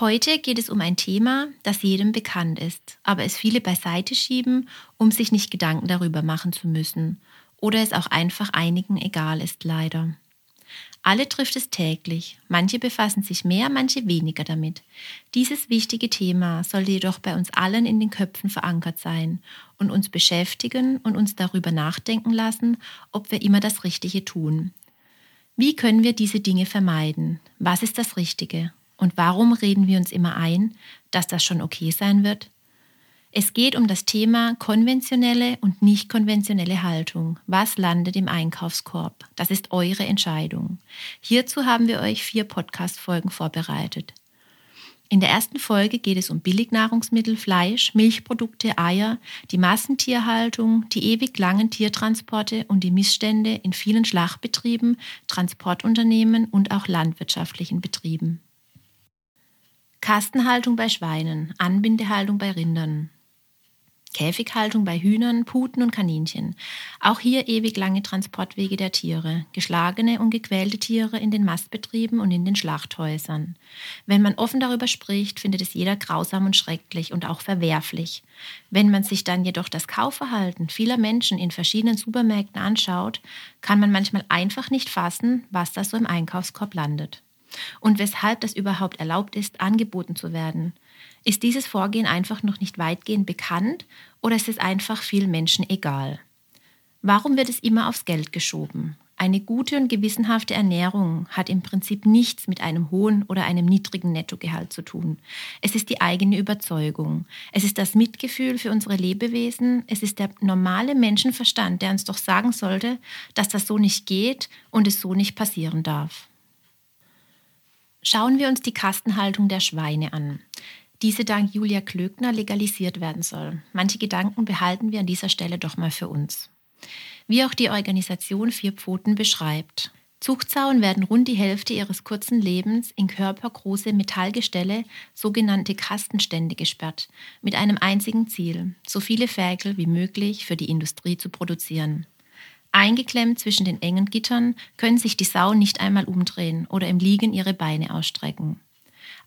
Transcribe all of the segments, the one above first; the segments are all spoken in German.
Heute geht es um ein Thema, das jedem bekannt ist, aber es viele beiseite schieben, um sich nicht Gedanken darüber machen zu müssen oder es auch einfach einigen egal ist leider. Alle trifft es täglich, manche befassen sich mehr, manche weniger damit. Dieses wichtige Thema sollte jedoch bei uns allen in den Köpfen verankert sein und uns beschäftigen und uns darüber nachdenken lassen, ob wir immer das Richtige tun. Wie können wir diese Dinge vermeiden? Was ist das Richtige? Und warum reden wir uns immer ein, dass das schon okay sein wird? Es geht um das Thema konventionelle und nicht konventionelle Haltung. Was landet im Einkaufskorb? Das ist eure Entscheidung. Hierzu haben wir euch vier Podcast-Folgen vorbereitet. In der ersten Folge geht es um Billignahrungsmittel, Fleisch, Milchprodukte, Eier, die Massentierhaltung, die ewig langen Tiertransporte und die Missstände in vielen Schlachtbetrieben, Transportunternehmen und auch landwirtschaftlichen Betrieben. Kastenhaltung bei Schweinen, Anbindehaltung bei Rindern, Käfighaltung bei Hühnern, Puten und Kaninchen. Auch hier ewig lange Transportwege der Tiere, geschlagene und gequälte Tiere in den Mastbetrieben und in den Schlachthäusern. Wenn man offen darüber spricht, findet es jeder grausam und schrecklich und auch verwerflich. Wenn man sich dann jedoch das Kaufverhalten vieler Menschen in verschiedenen Supermärkten anschaut, kann man manchmal einfach nicht fassen, was da so im Einkaufskorb landet und weshalb das überhaupt erlaubt ist, angeboten zu werden. Ist dieses Vorgehen einfach noch nicht weitgehend bekannt oder ist es einfach vielen Menschen egal? Warum wird es immer aufs Geld geschoben? Eine gute und gewissenhafte Ernährung hat im Prinzip nichts mit einem hohen oder einem niedrigen Nettogehalt zu tun. Es ist die eigene Überzeugung. Es ist das Mitgefühl für unsere Lebewesen. Es ist der normale Menschenverstand, der uns doch sagen sollte, dass das so nicht geht und es so nicht passieren darf. Schauen wir uns die Kastenhaltung der Schweine an. Diese dank Julia Klöckner legalisiert werden soll. Manche Gedanken behalten wir an dieser Stelle doch mal für uns. Wie auch die Organisation Vier Pfoten beschreibt. Zuchtsauen werden rund die Hälfte ihres kurzen Lebens in körpergroße Metallgestelle, sogenannte Kastenstände gesperrt, mit einem einzigen Ziel, so viele Ferkel wie möglich für die Industrie zu produzieren. Eingeklemmt zwischen den engen Gittern können sich die Sau nicht einmal umdrehen oder im Liegen ihre Beine ausstrecken.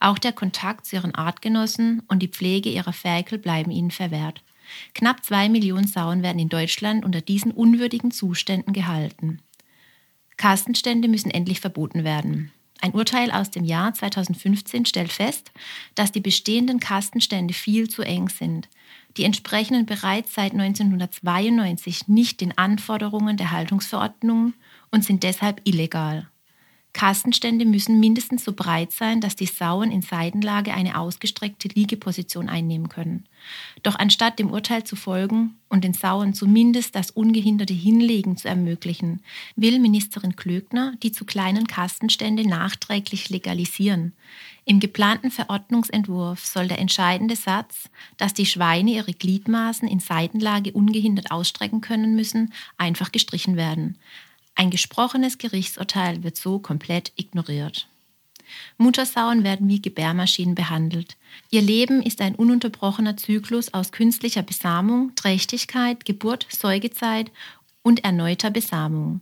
Auch der Kontakt zu ihren Artgenossen und die Pflege ihrer Ferkel bleiben ihnen verwehrt. Knapp zwei Millionen Sauen werden in Deutschland unter diesen unwürdigen Zuständen gehalten. Kastenstände müssen endlich verboten werden. Ein Urteil aus dem Jahr 2015 stellt fest, dass die bestehenden Kastenstände viel zu eng sind. Die entsprechen bereits seit 1992 nicht den Anforderungen der Haltungsverordnung und sind deshalb illegal. Kastenstände müssen mindestens so breit sein, dass die Sauen in Seitenlage eine ausgestreckte Liegeposition einnehmen können. Doch anstatt dem Urteil zu folgen und den Sauen zumindest das ungehinderte Hinlegen zu ermöglichen, will Ministerin Klöckner die zu kleinen Kastenstände nachträglich legalisieren. Im geplanten Verordnungsentwurf soll der entscheidende Satz, dass die Schweine ihre Gliedmaßen in Seitenlage ungehindert ausstrecken können müssen, einfach gestrichen werden. Ein gesprochenes Gerichtsurteil wird so komplett ignoriert. Muttersauen werden wie Gebärmaschinen behandelt. Ihr Leben ist ein ununterbrochener Zyklus aus künstlicher Besamung, Trächtigkeit, Geburt, Säugezeit und erneuter Besamung.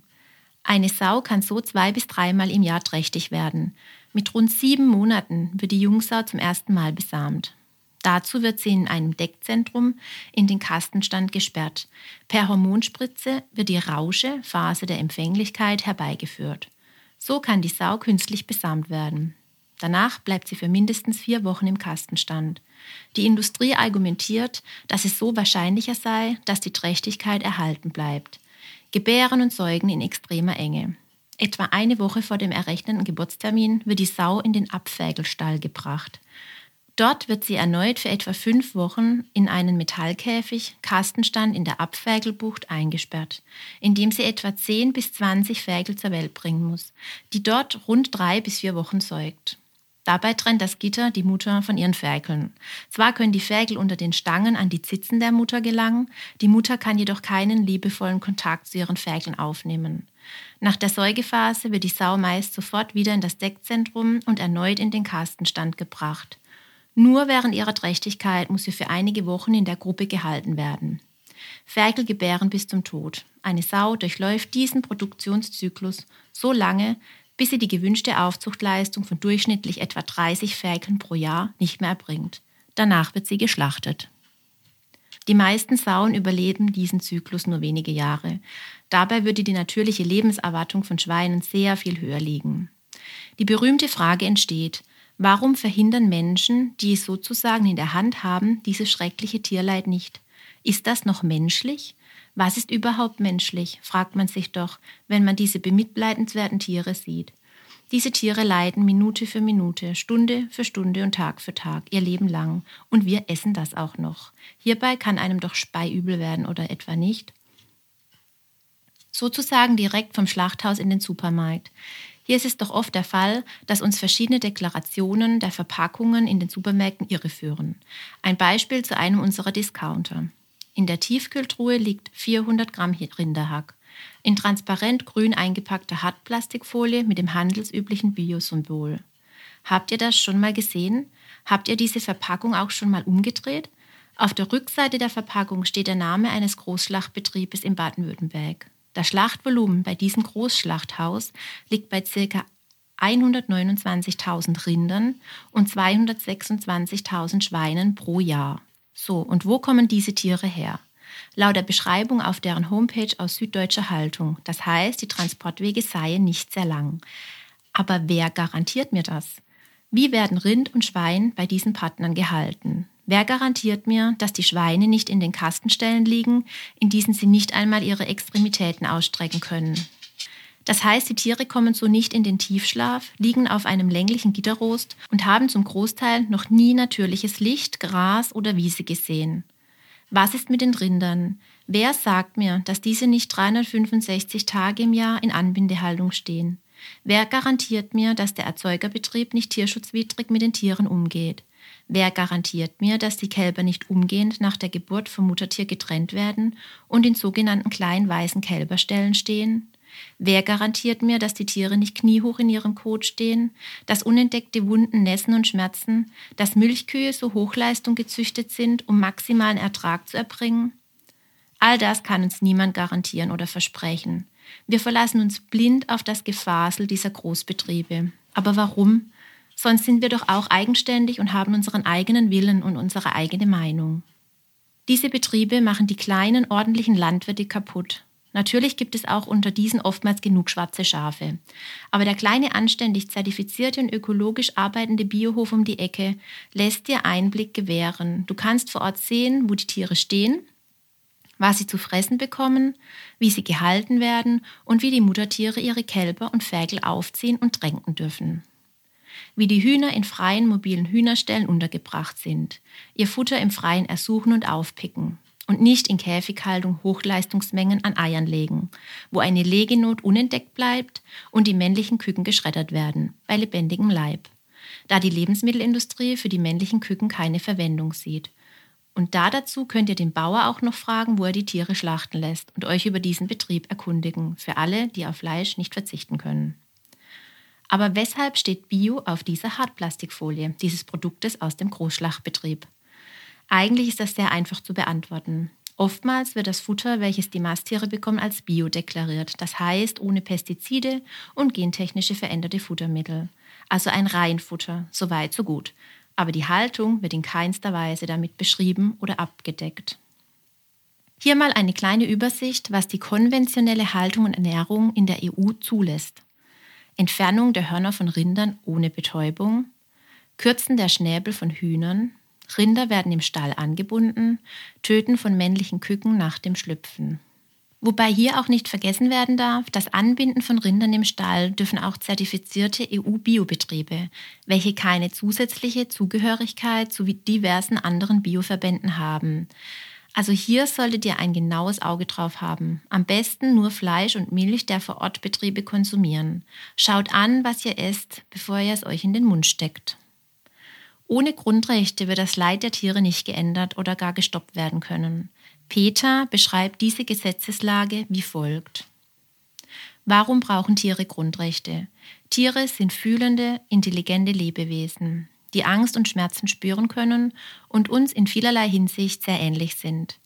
Eine Sau kann so zwei bis dreimal im Jahr trächtig werden. Mit rund sieben Monaten wird die Jungsau zum ersten Mal besamt. Dazu wird sie in einem Deckzentrum in den Kastenstand gesperrt. Per Hormonspritze wird die Rausche, Phase der Empfänglichkeit, herbeigeführt. So kann die Sau künstlich besamt werden. Danach bleibt sie für mindestens vier Wochen im Kastenstand. Die Industrie argumentiert, dass es so wahrscheinlicher sei, dass die Trächtigkeit erhalten bleibt. Gebären und Säugen in extremer Enge. Etwa eine Woche vor dem errechneten Geburtstermin wird die Sau in den Abfägelstall gebracht. Dort wird sie erneut für etwa fünf Wochen in einen Metallkäfig, Kastenstand in der Abfägelbucht eingesperrt, in dem sie etwa 10 bis 20 Fägel zur Welt bringen muss, die dort rund drei bis vier Wochen säugt. Dabei trennt das Gitter die Mutter von ihren Ferkeln. Zwar können die Ferkel unter den Stangen an die Zitzen der Mutter gelangen, die Mutter kann jedoch keinen liebevollen Kontakt zu ihren Ferkeln aufnehmen. Nach der Säugephase wird die Sau meist sofort wieder in das Deckzentrum und erneut in den Kastenstand gebracht. Nur während ihrer Trächtigkeit muss sie für einige Wochen in der Gruppe gehalten werden. Ferkel gebären bis zum Tod. Eine Sau durchläuft diesen Produktionszyklus so lange, bis sie die gewünschte Aufzuchtleistung von durchschnittlich etwa 30 Ferkeln pro Jahr nicht mehr erbringt. Danach wird sie geschlachtet. Die meisten Sauen überleben diesen Zyklus nur wenige Jahre. Dabei würde die natürliche Lebenserwartung von Schweinen sehr viel höher liegen. Die berühmte Frage entsteht, Warum verhindern Menschen, die es sozusagen in der Hand haben, dieses schreckliche Tierleid nicht? Ist das noch menschlich? Was ist überhaupt menschlich, fragt man sich doch, wenn man diese bemitleidenswerten Tiere sieht. Diese Tiere leiden Minute für Minute, Stunde für Stunde und Tag für Tag, ihr Leben lang. Und wir essen das auch noch. Hierbei kann einem doch speiübel werden oder etwa nicht? Sozusagen direkt vom Schlachthaus in den Supermarkt. Hier ist es doch oft der Fall, dass uns verschiedene Deklarationen der Verpackungen in den Supermärkten irreführen. Ein Beispiel zu einem unserer Discounter. In der Tiefkühltruhe liegt 400 Gramm Rinderhack. In transparent grün eingepackter Hartplastikfolie mit dem handelsüblichen Biosymbol. Habt ihr das schon mal gesehen? Habt ihr diese Verpackung auch schon mal umgedreht? Auf der Rückseite der Verpackung steht der Name eines Großschlachtbetriebes in Baden-Württemberg. Das Schlachtvolumen bei diesem Großschlachthaus liegt bei ca. 129.000 Rindern und 226.000 Schweinen pro Jahr. So, und wo kommen diese Tiere her? Laut der Beschreibung auf deren Homepage aus süddeutscher Haltung. Das heißt, die Transportwege seien nicht sehr lang. Aber wer garantiert mir das? Wie werden Rind und Schwein bei diesen Partnern gehalten? Wer garantiert mir, dass die Schweine nicht in den Kastenstellen liegen, in diesen sie nicht einmal ihre Extremitäten ausstrecken können? Das heißt, die Tiere kommen so nicht in den Tiefschlaf, liegen auf einem länglichen Gitterrost und haben zum Großteil noch nie natürliches Licht, Gras oder Wiese gesehen. Was ist mit den Rindern? Wer sagt mir, dass diese nicht 365 Tage im Jahr in Anbindehaltung stehen? Wer garantiert mir, dass der Erzeugerbetrieb nicht tierschutzwidrig mit den Tieren umgeht? Wer garantiert mir, dass die Kälber nicht umgehend nach der Geburt vom Muttertier getrennt werden und in sogenannten kleinen weißen Kälberstellen stehen? Wer garantiert mir, dass die Tiere nicht kniehoch in ihrem Kot stehen, dass unentdeckte Wunden nässen und schmerzen, dass Milchkühe so Hochleistung gezüchtet sind, um maximalen Ertrag zu erbringen? All das kann uns niemand garantieren oder versprechen. Wir verlassen uns blind auf das Gefasel dieser Großbetriebe. Aber warum? Sonst sind wir doch auch eigenständig und haben unseren eigenen Willen und unsere eigene Meinung. Diese Betriebe machen die kleinen ordentlichen Landwirte kaputt. Natürlich gibt es auch unter diesen oftmals genug schwarze Schafe. Aber der kleine anständig zertifizierte und ökologisch arbeitende Biohof um die Ecke lässt dir Einblick gewähren. Du kannst vor Ort sehen, wo die Tiere stehen, was sie zu fressen bekommen, wie sie gehalten werden und wie die Muttertiere ihre Kälber und Ferkel aufziehen und tränken dürfen wie die Hühner in freien mobilen Hühnerstellen untergebracht sind, ihr Futter im Freien ersuchen und aufpicken und nicht in Käfighaltung Hochleistungsmengen an Eiern legen, wo eine Legenot unentdeckt bleibt und die männlichen Küken geschreddert werden, bei lebendigem Leib, da die Lebensmittelindustrie für die männlichen Küken keine Verwendung sieht. Und da dazu könnt ihr den Bauer auch noch fragen, wo er die Tiere schlachten lässt und euch über diesen Betrieb erkundigen, für alle, die auf Fleisch nicht verzichten können. Aber weshalb steht Bio auf dieser Hartplastikfolie dieses Produktes aus dem Großschlachtbetrieb? Eigentlich ist das sehr einfach zu beantworten. Oftmals wird das Futter, welches die Masttiere bekommen, als Bio deklariert, das heißt ohne Pestizide und gentechnische veränderte Futtermittel. Also ein Reinfutter, so weit, so gut. Aber die Haltung wird in keinster Weise damit beschrieben oder abgedeckt. Hier mal eine kleine Übersicht, was die konventionelle Haltung und Ernährung in der EU zulässt. Entfernung der Hörner von Rindern ohne Betäubung, Kürzen der Schnäbel von Hühnern, Rinder werden im Stall angebunden, Töten von männlichen Küken nach dem Schlüpfen. Wobei hier auch nicht vergessen werden darf, das Anbinden von Rindern im Stall dürfen auch zertifizierte EU-Biobetriebe, welche keine zusätzliche Zugehörigkeit zu diversen anderen Bioverbänden haben. Also hier solltet ihr ein genaues Auge drauf haben. Am besten nur Fleisch und Milch der Vorortbetriebe konsumieren. Schaut an, was ihr esst, bevor ihr es euch in den Mund steckt. Ohne Grundrechte wird das Leid der Tiere nicht geändert oder gar gestoppt werden können. Peter beschreibt diese Gesetzeslage wie folgt. Warum brauchen Tiere Grundrechte? Tiere sind fühlende, intelligente Lebewesen, die Angst und Schmerzen spüren können und uns in vielerlei Hinsicht sehr ähnlich sind.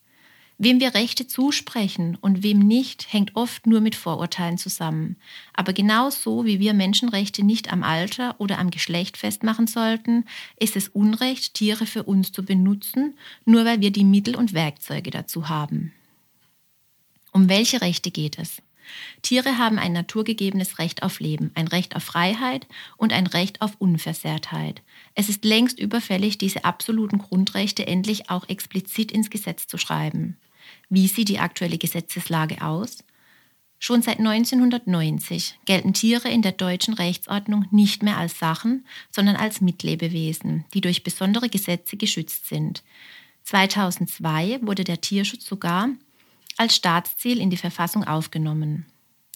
Wem wir Rechte zusprechen und wem nicht, hängt oft nur mit Vorurteilen zusammen. Aber genauso wie wir Menschenrechte nicht am Alter oder am Geschlecht festmachen sollten, ist es Unrecht, Tiere für uns zu benutzen, nur weil wir die Mittel und Werkzeuge dazu haben. Um welche Rechte geht es? Tiere haben ein naturgegebenes Recht auf Leben, ein Recht auf Freiheit und ein Recht auf Unversehrtheit. Es ist längst überfällig, diese absoluten Grundrechte endlich auch explizit ins Gesetz zu schreiben. Wie sieht die aktuelle Gesetzeslage aus? Schon seit 1990 gelten Tiere in der deutschen Rechtsordnung nicht mehr als Sachen, sondern als Mitlebewesen, die durch besondere Gesetze geschützt sind. 2002 wurde der Tierschutz sogar als Staatsziel in die Verfassung aufgenommen.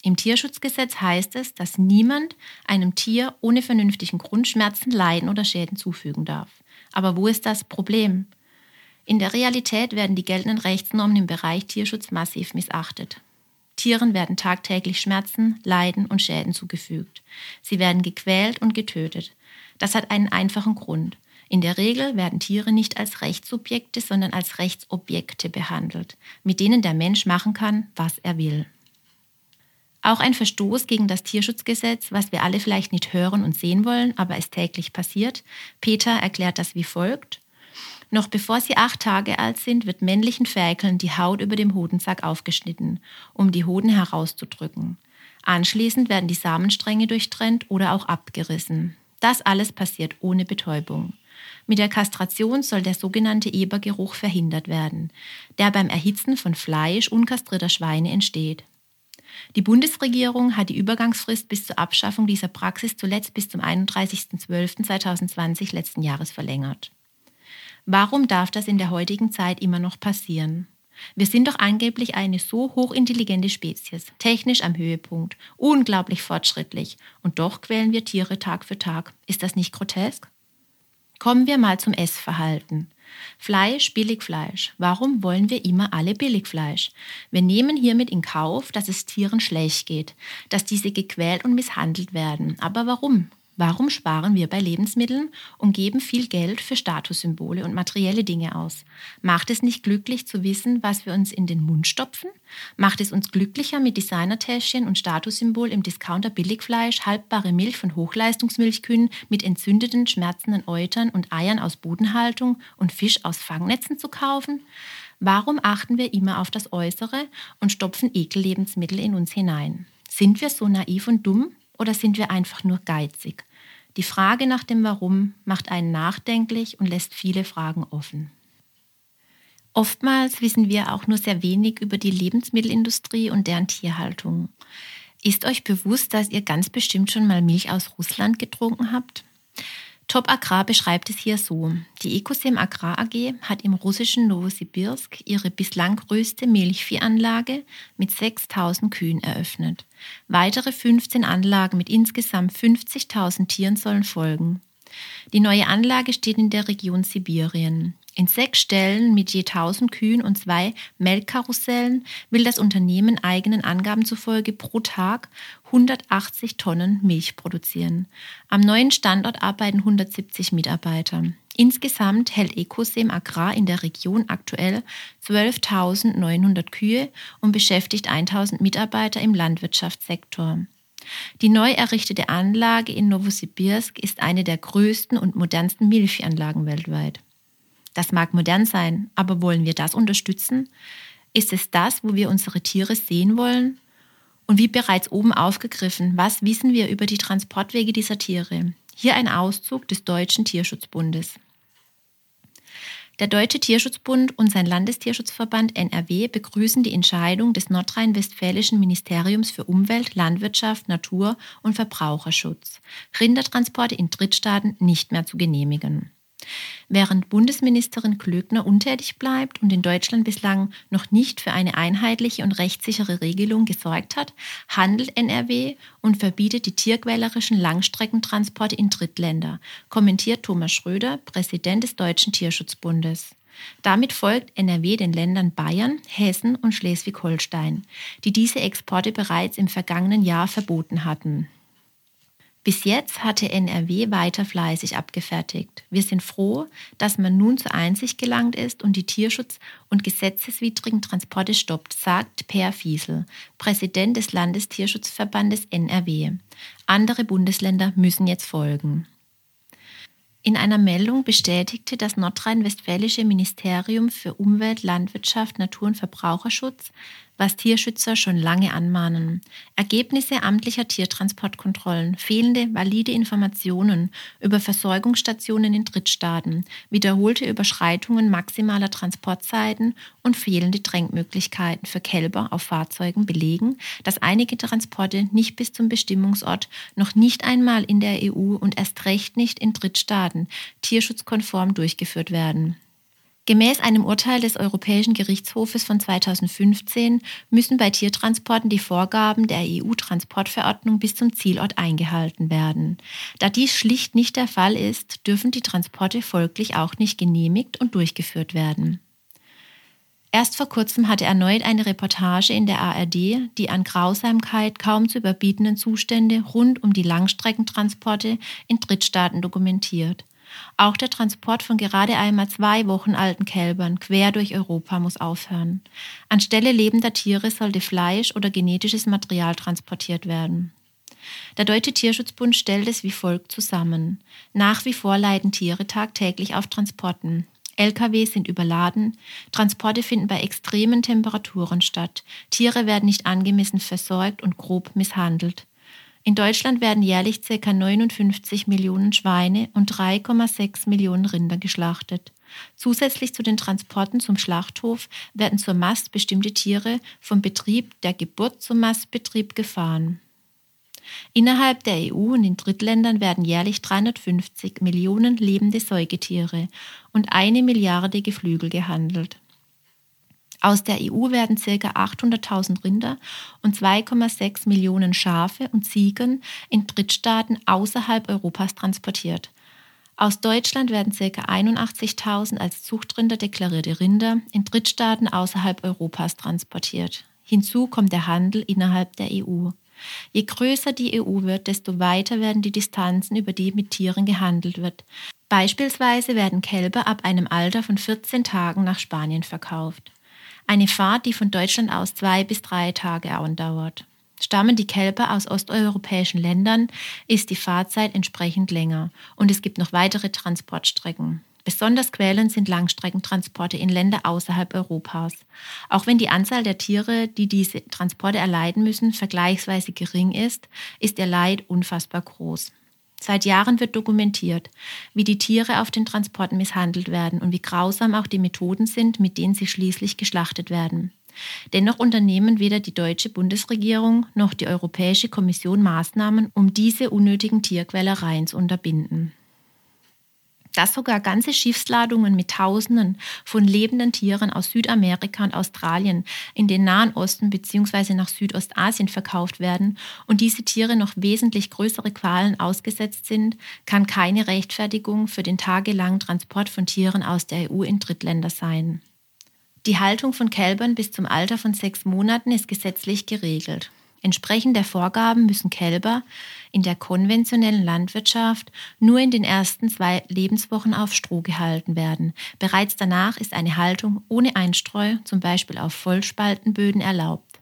Im Tierschutzgesetz heißt es, dass niemand einem Tier ohne vernünftigen Grund Schmerzen, Leiden oder Schäden zufügen darf. Aber wo ist das Problem? In der Realität werden die geltenden Rechtsnormen im Bereich Tierschutz massiv missachtet. Tieren werden tagtäglich Schmerzen, Leiden und Schäden zugefügt. Sie werden gequält und getötet. Das hat einen einfachen Grund. In der Regel werden Tiere nicht als Rechtssubjekte, sondern als Rechtsobjekte behandelt, mit denen der Mensch machen kann, was er will. Auch ein Verstoß gegen das Tierschutzgesetz, was wir alle vielleicht nicht hören und sehen wollen, aber es täglich passiert. Peter erklärt das wie folgt. Noch bevor sie acht Tage alt sind, wird männlichen Ferkeln die Haut über dem Hodensack aufgeschnitten, um die Hoden herauszudrücken. Anschließend werden die Samenstränge durchtrennt oder auch abgerissen. Das alles passiert ohne Betäubung. Mit der Kastration soll der sogenannte Ebergeruch verhindert werden, der beim Erhitzen von Fleisch unkastrierter Schweine entsteht. Die Bundesregierung hat die Übergangsfrist bis zur Abschaffung dieser Praxis zuletzt bis zum 31.12.2020 letzten Jahres verlängert. Warum darf das in der heutigen Zeit immer noch passieren? Wir sind doch angeblich eine so hochintelligente Spezies, technisch am Höhepunkt, unglaublich fortschrittlich, und doch quälen wir Tiere Tag für Tag. Ist das nicht grotesk? Kommen wir mal zum Essverhalten. Fleisch, Billigfleisch. Warum wollen wir immer alle Billigfleisch? Wir nehmen hiermit in Kauf, dass es Tieren schlecht geht, dass diese gequält und misshandelt werden. Aber warum? Warum sparen wir bei Lebensmitteln und geben viel Geld für Statussymbole und materielle Dinge aus? Macht es nicht glücklich zu wissen, was wir uns in den Mund stopfen? Macht es uns glücklicher mit Designertäschchen und Statussymbol im Discounter Billigfleisch, haltbare Milch von Hochleistungsmilchkühen mit entzündeten, schmerzenden Eutern und Eiern aus Bodenhaltung und Fisch aus Fangnetzen zu kaufen? Warum achten wir immer auf das Äußere und stopfen Ekellebensmittel in uns hinein? Sind wir so naiv und dumm? Oder sind wir einfach nur geizig? Die Frage nach dem Warum macht einen nachdenklich und lässt viele Fragen offen. Oftmals wissen wir auch nur sehr wenig über die Lebensmittelindustrie und deren Tierhaltung. Ist euch bewusst, dass ihr ganz bestimmt schon mal Milch aus Russland getrunken habt? Top Agrar beschreibt es hier so. Die Ecosem Agrar AG hat im russischen Novosibirsk ihre bislang größte Milchviehanlage mit 6000 Kühen eröffnet. Weitere 15 Anlagen mit insgesamt 50.000 Tieren sollen folgen. Die neue Anlage steht in der Region Sibirien. In sechs Stellen mit je 1000 Kühen und zwei Melkkarussellen will das Unternehmen eigenen Angaben zufolge pro Tag 180 Tonnen Milch produzieren. Am neuen Standort arbeiten 170 Mitarbeiter. Insgesamt hält Ecosem Agrar in der Region aktuell 12.900 Kühe und beschäftigt 1.000 Mitarbeiter im Landwirtschaftssektor. Die neu errichtete Anlage in Novosibirsk ist eine der größten und modernsten Milchanlagen weltweit. Das mag modern sein, aber wollen wir das unterstützen? Ist es das, wo wir unsere Tiere sehen wollen? Und wie bereits oben aufgegriffen, was wissen wir über die Transportwege dieser Tiere? Hier ein Auszug des Deutschen Tierschutzbundes. Der Deutsche Tierschutzbund und sein Landestierschutzverband NRW begrüßen die Entscheidung des nordrhein-westfälischen Ministeriums für Umwelt, Landwirtschaft, Natur und Verbraucherschutz, Rindertransporte in Drittstaaten nicht mehr zu genehmigen. Während Bundesministerin Klöckner untätig bleibt und in Deutschland bislang noch nicht für eine einheitliche und rechtssichere Regelung gesorgt hat, handelt NRW und verbietet die tierquälerischen Langstreckentransporte in Drittländer, kommentiert Thomas Schröder, Präsident des Deutschen Tierschutzbundes. Damit folgt NRW den Ländern Bayern, Hessen und Schleswig-Holstein, die diese Exporte bereits im vergangenen Jahr verboten hatten. Bis jetzt hatte NRW weiter fleißig abgefertigt. Wir sind froh, dass man nun zur Einsicht gelangt ist und die Tierschutz- und gesetzeswidrigen Transporte stoppt, sagt Per Fiesel, Präsident des Landestierschutzverbandes NRW. Andere Bundesländer müssen jetzt folgen. In einer Meldung bestätigte das nordrhein-westfälische Ministerium für Umwelt, Landwirtschaft, Natur und Verbraucherschutz, was Tierschützer schon lange anmahnen. Ergebnisse amtlicher Tiertransportkontrollen, fehlende valide Informationen über Versorgungsstationen in Drittstaaten, wiederholte Überschreitungen maximaler Transportzeiten und fehlende Drängmöglichkeiten für Kälber auf Fahrzeugen belegen, dass einige Transporte nicht bis zum Bestimmungsort, noch nicht einmal in der EU und erst recht nicht in Drittstaaten tierschutzkonform durchgeführt werden. Gemäß einem Urteil des Europäischen Gerichtshofes von 2015 müssen bei Tiertransporten die Vorgaben der EU-Transportverordnung bis zum Zielort eingehalten werden. Da dies schlicht nicht der Fall ist, dürfen die Transporte folglich auch nicht genehmigt und durchgeführt werden. Erst vor kurzem hatte erneut eine Reportage in der ARD die an Grausamkeit kaum zu überbietenden Zustände rund um die Langstreckentransporte in Drittstaaten dokumentiert. Auch der Transport von gerade einmal zwei Wochen alten Kälbern quer durch Europa muss aufhören. Anstelle lebender Tiere sollte Fleisch oder genetisches Material transportiert werden. Der Deutsche Tierschutzbund stellt es wie folgt zusammen. Nach wie vor leiden Tiere tagtäglich auf Transporten. Lkw sind überladen, Transporte finden bei extremen Temperaturen statt, Tiere werden nicht angemessen versorgt und grob misshandelt. In Deutschland werden jährlich ca. 59 Millionen Schweine und 3,6 Millionen Rinder geschlachtet. Zusätzlich zu den Transporten zum Schlachthof werden zur Mast bestimmte Tiere vom Betrieb der Geburt zum Mastbetrieb gefahren. Innerhalb der EU und in Drittländern werden jährlich 350 Millionen lebende Säugetiere und eine Milliarde Geflügel gehandelt. Aus der EU werden ca. 800.000 Rinder und 2,6 Millionen Schafe und Ziegen in Drittstaaten außerhalb Europas transportiert. Aus Deutschland werden ca. 81.000 als Zuchtrinder deklarierte Rinder in Drittstaaten außerhalb Europas transportiert. Hinzu kommt der Handel innerhalb der EU. Je größer die EU wird, desto weiter werden die Distanzen, über die mit Tieren gehandelt wird. Beispielsweise werden Kälber ab einem Alter von 14 Tagen nach Spanien verkauft. Eine Fahrt, die von Deutschland aus zwei bis drei Tage andauert. Stammen die Kälber aus osteuropäischen Ländern, ist die Fahrzeit entsprechend länger und es gibt noch weitere Transportstrecken. Besonders quälend sind Langstreckentransporte in Länder außerhalb Europas. Auch wenn die Anzahl der Tiere, die diese Transporte erleiden müssen, vergleichsweise gering ist, ist ihr Leid unfassbar groß. Seit Jahren wird dokumentiert, wie die Tiere auf den Transporten misshandelt werden und wie grausam auch die Methoden sind, mit denen sie schließlich geschlachtet werden. Dennoch unternehmen weder die deutsche Bundesregierung noch die Europäische Kommission Maßnahmen, um diese unnötigen Tierquälereien zu unterbinden dass sogar ganze Schiffsladungen mit Tausenden von lebenden Tieren aus Südamerika und Australien in den Nahen Osten bzw. nach Südostasien verkauft werden und diese Tiere noch wesentlich größere Qualen ausgesetzt sind, kann keine Rechtfertigung für den tagelangen Transport von Tieren aus der EU in Drittländer sein. Die Haltung von Kälbern bis zum Alter von sechs Monaten ist gesetzlich geregelt. Entsprechend der Vorgaben müssen Kälber in der konventionellen Landwirtschaft nur in den ersten zwei Lebenswochen auf Stroh gehalten werden. Bereits danach ist eine Haltung ohne Einstreu, zum Beispiel auf Vollspaltenböden, erlaubt.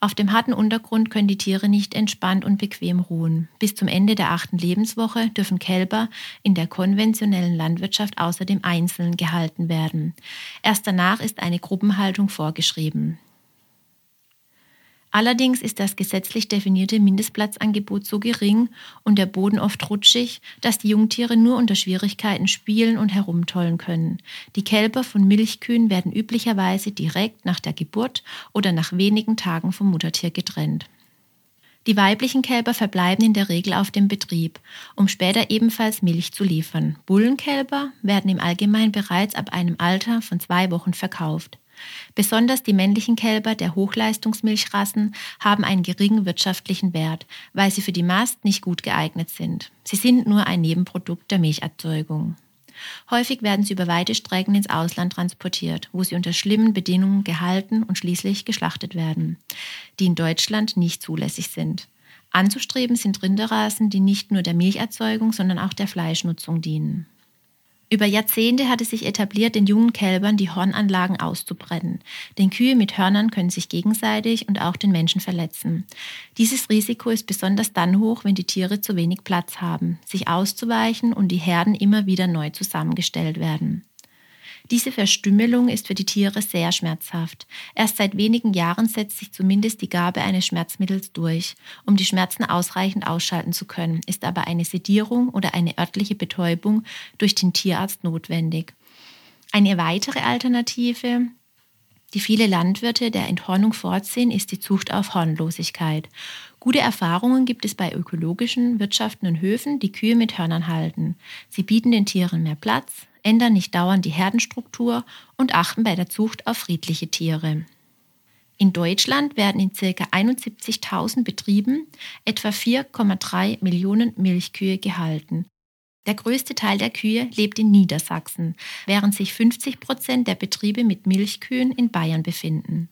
Auf dem harten Untergrund können die Tiere nicht entspannt und bequem ruhen. Bis zum Ende der achten Lebenswoche dürfen Kälber in der konventionellen Landwirtschaft außerdem einzeln gehalten werden. Erst danach ist eine Gruppenhaltung vorgeschrieben. Allerdings ist das gesetzlich definierte Mindestplatzangebot so gering und der Boden oft rutschig, dass die Jungtiere nur unter Schwierigkeiten spielen und herumtollen können. Die Kälber von Milchkühen werden üblicherweise direkt nach der Geburt oder nach wenigen Tagen vom Muttertier getrennt. Die weiblichen Kälber verbleiben in der Regel auf dem Betrieb, um später ebenfalls Milch zu liefern. Bullenkälber werden im Allgemeinen bereits ab einem Alter von zwei Wochen verkauft. Besonders die männlichen Kälber der Hochleistungsmilchrassen haben einen geringen wirtschaftlichen Wert, weil sie für die Mast nicht gut geeignet sind. Sie sind nur ein Nebenprodukt der Milcherzeugung. Häufig werden sie über weite Strecken ins Ausland transportiert, wo sie unter schlimmen Bedingungen gehalten und schließlich geschlachtet werden, die in Deutschland nicht zulässig sind. Anzustreben sind Rinderrassen, die nicht nur der Milcherzeugung, sondern auch der Fleischnutzung dienen. Über Jahrzehnte hat es sich etabliert, den jungen Kälbern die Hornanlagen auszubrennen. Denn Kühe mit Hörnern können sich gegenseitig und auch den Menschen verletzen. Dieses Risiko ist besonders dann hoch, wenn die Tiere zu wenig Platz haben, sich auszuweichen und die Herden immer wieder neu zusammengestellt werden. Diese Verstümmelung ist für die Tiere sehr schmerzhaft. Erst seit wenigen Jahren setzt sich zumindest die Gabe eines Schmerzmittels durch. Um die Schmerzen ausreichend ausschalten zu können, ist aber eine Sedierung oder eine örtliche Betäubung durch den Tierarzt notwendig. Eine weitere Alternative, die viele Landwirte der Enthornung vorziehen, ist die Zucht auf Hornlosigkeit. Gute Erfahrungen gibt es bei ökologischen, wirtschaftenden Höfen, die Kühe mit Hörnern halten. Sie bieten den Tieren mehr Platz, ändern nicht dauernd die Herdenstruktur und achten bei der Zucht auf friedliche Tiere. In Deutschland werden in ca. 71.000 Betrieben etwa 4,3 Millionen Milchkühe gehalten. Der größte Teil der Kühe lebt in Niedersachsen, während sich 50 Prozent der Betriebe mit Milchkühen in Bayern befinden.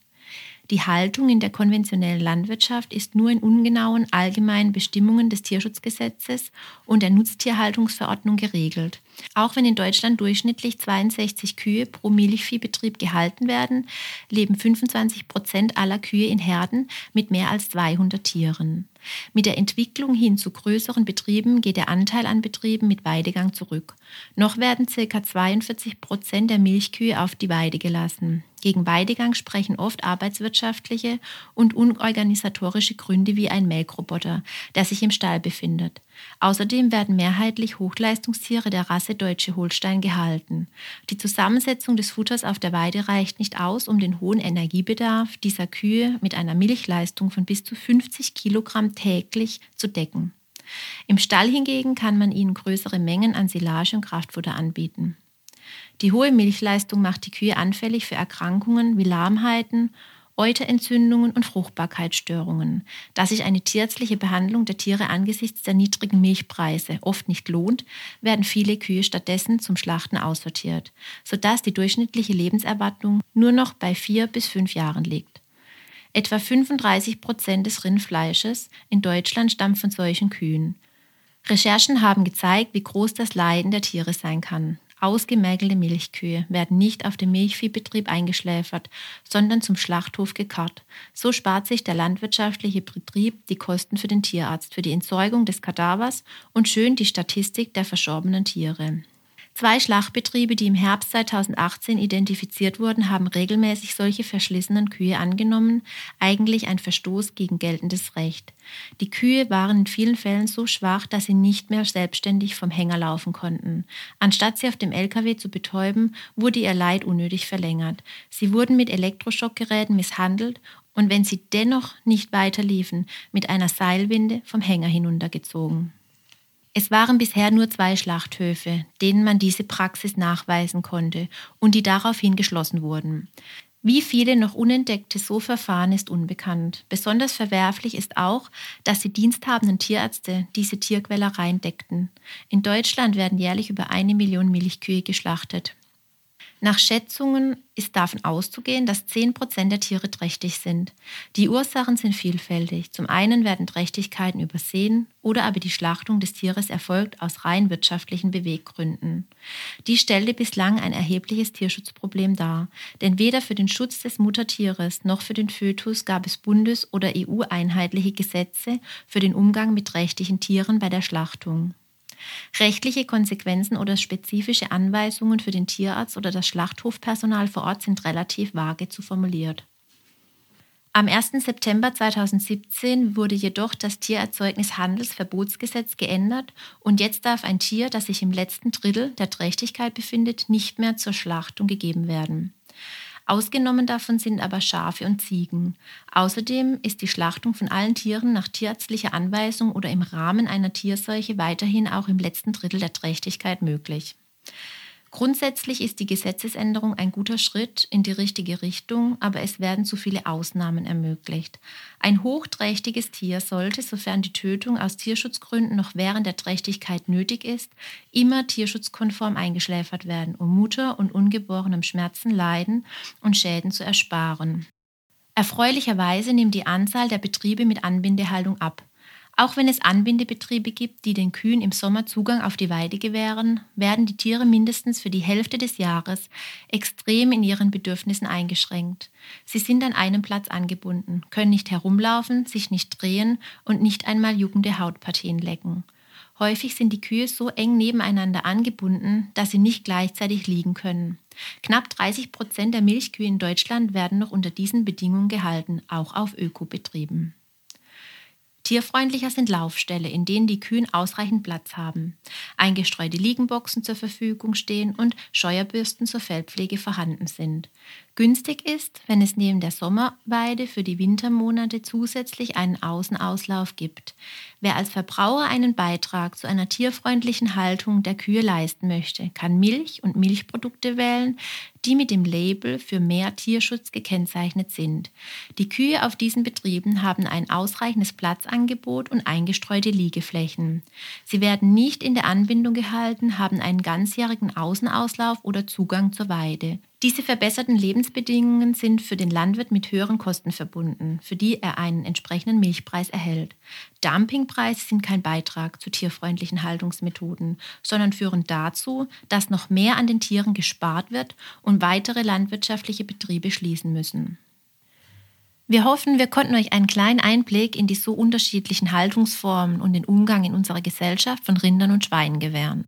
Die Haltung in der konventionellen Landwirtschaft ist nur in ungenauen allgemeinen Bestimmungen des Tierschutzgesetzes und der Nutztierhaltungsverordnung geregelt. Auch wenn in Deutschland durchschnittlich 62 Kühe pro Milchviehbetrieb gehalten werden, leben 25 Prozent aller Kühe in Herden mit mehr als 200 Tieren. Mit der Entwicklung hin zu größeren Betrieben geht der Anteil an Betrieben mit Weidegang zurück. Noch werden ca. 42 Prozent der Milchkühe auf die Weide gelassen. Gegen Weidegang sprechen oft arbeitswirtschaftliche und unorganisatorische Gründe wie ein Melkroboter, der sich im Stall befindet. Außerdem werden mehrheitlich Hochleistungstiere der Rasse Deutsche Holstein gehalten. Die Zusammensetzung des Futters auf der Weide reicht nicht aus, um den hohen Energiebedarf dieser Kühe mit einer Milchleistung von bis zu 50 Kilogramm täglich zu decken. Im Stall hingegen kann man ihnen größere Mengen an Silage und Kraftfutter anbieten. Die hohe Milchleistung macht die Kühe anfällig für Erkrankungen wie Lahmheiten Euterentzündungen und Fruchtbarkeitsstörungen. Da sich eine tierärztliche Behandlung der Tiere angesichts der niedrigen Milchpreise oft nicht lohnt, werden viele Kühe stattdessen zum Schlachten aussortiert, sodass die durchschnittliche Lebenserwartung nur noch bei vier bis fünf Jahren liegt. Etwa 35 Prozent des Rindfleisches in Deutschland stammt von solchen Kühen. Recherchen haben gezeigt, wie groß das Leiden der Tiere sein kann. Ausgemergelte Milchkühe werden nicht auf dem Milchviehbetrieb eingeschläfert, sondern zum Schlachthof gekarrt. So spart sich der landwirtschaftliche Betrieb die Kosten für den Tierarzt, für die Entsorgung des Kadavers und schön die Statistik der verstorbenen Tiere. Zwei Schlachtbetriebe, die im Herbst 2018 identifiziert wurden, haben regelmäßig solche verschlissenen Kühe angenommen, eigentlich ein Verstoß gegen geltendes Recht. Die Kühe waren in vielen Fällen so schwach, dass sie nicht mehr selbstständig vom Hänger laufen konnten. Anstatt sie auf dem LKW zu betäuben, wurde ihr Leid unnötig verlängert. Sie wurden mit Elektroschockgeräten misshandelt und wenn sie dennoch nicht weiterliefen, mit einer Seilwinde vom Hänger hinuntergezogen. Es waren bisher nur zwei Schlachthöfe, denen man diese Praxis nachweisen konnte und die daraufhin geschlossen wurden. Wie viele noch Unentdeckte so verfahren, ist unbekannt. Besonders verwerflich ist auch, dass die diensthabenden Tierärzte diese Tierquälereien deckten. In Deutschland werden jährlich über eine Million Milchkühe geschlachtet. Nach Schätzungen ist davon auszugehen, dass 10 Prozent der Tiere trächtig sind. Die Ursachen sind vielfältig. Zum einen werden Trächtigkeiten übersehen oder aber die Schlachtung des Tieres erfolgt aus rein wirtschaftlichen Beweggründen. Die stellte bislang ein erhebliches Tierschutzproblem dar, denn weder für den Schutz des Muttertieres noch für den Fötus gab es bundes- oder EU-einheitliche Gesetze für den Umgang mit trächtigen Tieren bei der Schlachtung. Rechtliche Konsequenzen oder spezifische Anweisungen für den Tierarzt oder das Schlachthofpersonal vor Ort sind relativ vage zu formuliert. Am 1. September 2017 wurde jedoch das Tiererzeugnishandelsverbotsgesetz geändert und jetzt darf ein Tier, das sich im letzten Drittel der Trächtigkeit befindet, nicht mehr zur Schlachtung gegeben werden. Ausgenommen davon sind aber Schafe und Ziegen. Außerdem ist die Schlachtung von allen Tieren nach tierärztlicher Anweisung oder im Rahmen einer Tierseuche weiterhin auch im letzten Drittel der Trächtigkeit möglich. Grundsätzlich ist die Gesetzesänderung ein guter Schritt in die richtige Richtung, aber es werden zu viele Ausnahmen ermöglicht. Ein hochträchtiges Tier sollte, sofern die Tötung aus Tierschutzgründen noch während der Trächtigkeit nötig ist, immer tierschutzkonform eingeschläfert werden, um Mutter und Ungeborenem Schmerzen, Leiden und Schäden zu ersparen. Erfreulicherweise nimmt die Anzahl der Betriebe mit Anbindehaltung ab. Auch wenn es Anbindebetriebe gibt, die den Kühen im Sommer Zugang auf die Weide gewähren, werden die Tiere mindestens für die Hälfte des Jahres extrem in ihren Bedürfnissen eingeschränkt. Sie sind an einem Platz angebunden, können nicht herumlaufen, sich nicht drehen und nicht einmal juckende Hautpartien lecken. Häufig sind die Kühe so eng nebeneinander angebunden, dass sie nicht gleichzeitig liegen können. Knapp 30 Prozent der Milchkühe in Deutschland werden noch unter diesen Bedingungen gehalten, auch auf Ökobetrieben. Tierfreundlicher sind Laufställe, in denen die Kühen ausreichend Platz haben, eingestreute Liegenboxen zur Verfügung stehen und Scheuerbürsten zur Fellpflege vorhanden sind. Günstig ist, wenn es neben der Sommerweide für die Wintermonate zusätzlich einen Außenauslauf gibt. Wer als Verbraucher einen Beitrag zu einer tierfreundlichen Haltung der Kühe leisten möchte, kann Milch und Milchprodukte wählen, die mit dem Label für mehr Tierschutz gekennzeichnet sind. Die Kühe auf diesen Betrieben haben ein ausreichendes Platzangebot und eingestreute Liegeflächen. Sie werden nicht in der Anbindung gehalten, haben einen ganzjährigen Außenauslauf oder Zugang zur Weide. Diese verbesserten Lebensbedingungen sind für den Landwirt mit höheren Kosten verbunden, für die er einen entsprechenden Milchpreis erhält. Dumpingpreise sind kein Beitrag zu tierfreundlichen Haltungsmethoden, sondern führen dazu, dass noch mehr an den Tieren gespart wird und weitere landwirtschaftliche Betriebe schließen müssen. Wir hoffen, wir konnten euch einen kleinen Einblick in die so unterschiedlichen Haltungsformen und den Umgang in unserer Gesellschaft von Rindern und Schweinen gewähren.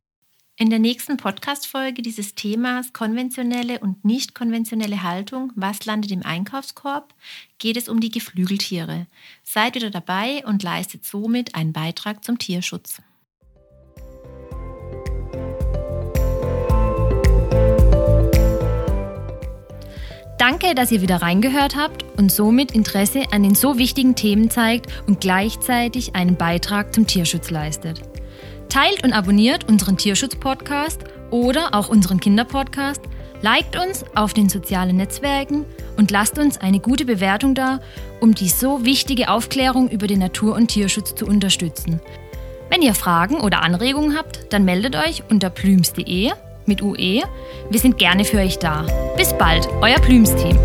In der nächsten Podcast-Folge dieses Themas konventionelle und nicht konventionelle Haltung, was landet im Einkaufskorb, geht es um die Geflügeltiere. Seid wieder dabei und leistet somit einen Beitrag zum Tierschutz. Danke, dass ihr wieder reingehört habt und somit Interesse an den so wichtigen Themen zeigt und gleichzeitig einen Beitrag zum Tierschutz leistet. Teilt und abonniert unseren Tierschutz-Podcast oder auch unseren Kinderpodcast. Liked uns auf den sozialen Netzwerken und lasst uns eine gute Bewertung da, um die so wichtige Aufklärung über den Natur- und Tierschutz zu unterstützen. Wenn ihr Fragen oder Anregungen habt, dann meldet euch unter plüms.de mit UE. Wir sind gerne für euch da. Bis bald, euer Plüms-Team.